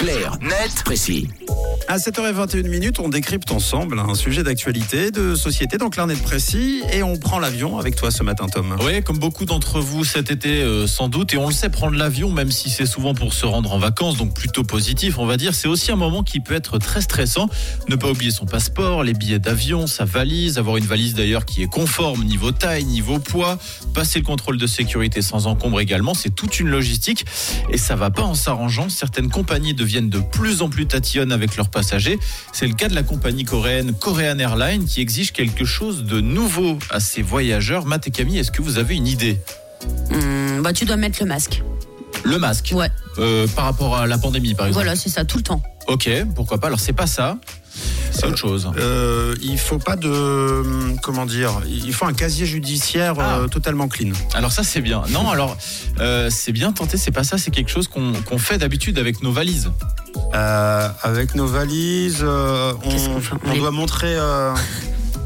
Clair, net, précis. À 7h21 minutes, on décrypte ensemble un sujet d'actualité, de société dans Clarnet Précis et on prend l'avion avec toi ce matin, Tom. Oui, comme beaucoup d'entre vous cet été euh, sans doute, et on le sait, prendre l'avion, même si c'est souvent pour se rendre en vacances, donc plutôt positif, on va dire, c'est aussi un moment qui peut être très stressant. Ne pas oublier son passeport, les billets d'avion, sa valise, avoir une valise d'ailleurs qui est conforme niveau taille, niveau poids, passer le contrôle de sécurité sans encombre également, c'est toute une logistique et ça va pas en s'arrangeant. Certaines compagnies deviennent de plus en plus tatillonnes avec leurs passagers. C'est le cas de la compagnie coréenne Korean Airlines qui exige quelque chose de nouveau à ses voyageurs. Matt et Camille, est-ce que vous avez une idée? Hmm, bah, tu dois mettre le masque. Le masque? Ouais. Euh, par rapport à la pandémie par exemple. Voilà, c'est ça, tout le temps. Ok, pourquoi pas. Alors c'est pas ça. C'est autre chose. Euh, il faut pas de. Comment dire Il faut un casier judiciaire euh, totalement clean. Alors ça c'est bien. Non, alors euh, c'est bien tenté, c'est pas ça, c'est quelque chose qu'on fait d'habitude avec nos valises. Euh, avec nos valises, euh, on, doit montrer. euh,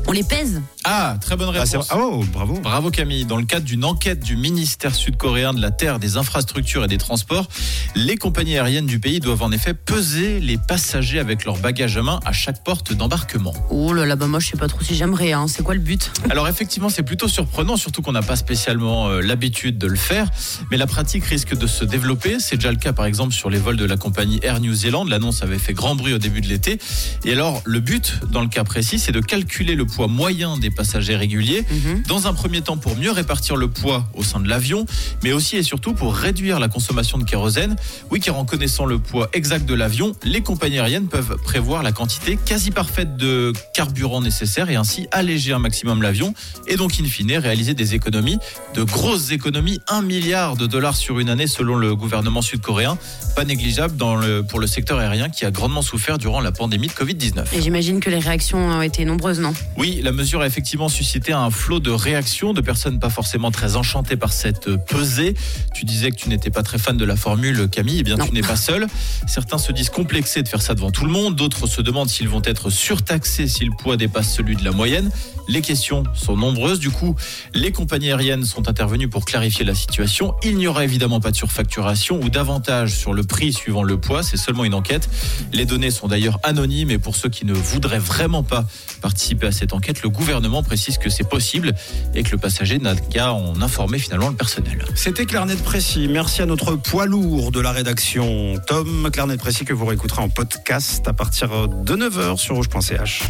On les pèse Ah, très bonne ah, réponse. ah, oh, bravo. Bravo Camille. Dans le cadre d'une enquête du ministère sud-coréen de la Terre, des infrastructures et des transports, les compagnies aériennes du pays doivent en effet peser les passagers avec leur bagage à main à chaque porte d'embarquement. Oh là là, bah moi je sais pas trop si j'aimerais. Hein. C'est quoi le but? Alors effectivement, c'est plutôt surprenant, surtout qu'on n'a pas spécialement euh, l'habitude de le faire, mais la pratique risque de se développer. C'est déjà le cas par exemple sur les vols de la compagnie Air New Zealand. L'annonce avait fait grand bruit au début de l'été. Et alors, le but, dans le cas précis, c'est de calculer le poids moyen des passagers réguliers. Mhm. Dans un premier temps, pour mieux répartir le poids au sein de l'avion, mais aussi et surtout pour réduire la consommation de kérosène. Oui, car en connaissant le poids exact de l'avion, les compagnies aériennes peuvent prévoir la quantité quasi parfaite de carburant nécessaire et ainsi alléger un maximum l'avion et donc in fine réaliser des économies, de grosses économies, 1 milliard de dollars sur une année selon le gouvernement sud-coréen, pas négligeable dans le, pour le secteur aérien qui a grandement souffert durant la pandémie de Covid-19. Et j'imagine que les réactions ont été nombreuses, non? Oui, la mesure a effectivement suscité un flot de réactions de personnes pas forcément très enchantées par cette pesée. Tu disais que tu n'étais pas très fan de la formule, Camille. Eh bien, Non. tu n'es pas seul. Certains se disent complexés de faire ça devant tout le monde. D'autres se demandent s'ils vont être surtaxés si le poids dépasse celui de la moyenne. Les questions sont nombreuses. Du coup, les compagnies aériennes sont intervenues pour clarifier la situation. Il n'y aura évidemment pas de surfacturation ou d'avantage sur le prix suivant le poids. C'est seulement une enquête. Les données sont d'ailleurs anonymes et pour ceux qui ne voudraient vraiment pas participer à cette enquête, le gouvernement précise que c'est possible et que le passager n'a qu'à en informer finalement le personnel. C'était Clarnet Précis. Merci à notre poids lourd de la rédaction, Tom. Clarnet Précis que vous réécouterez en podcast à partir de 9h sur rouge.ch.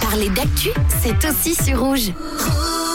Parler d'actu, c'est aussi sur rouge.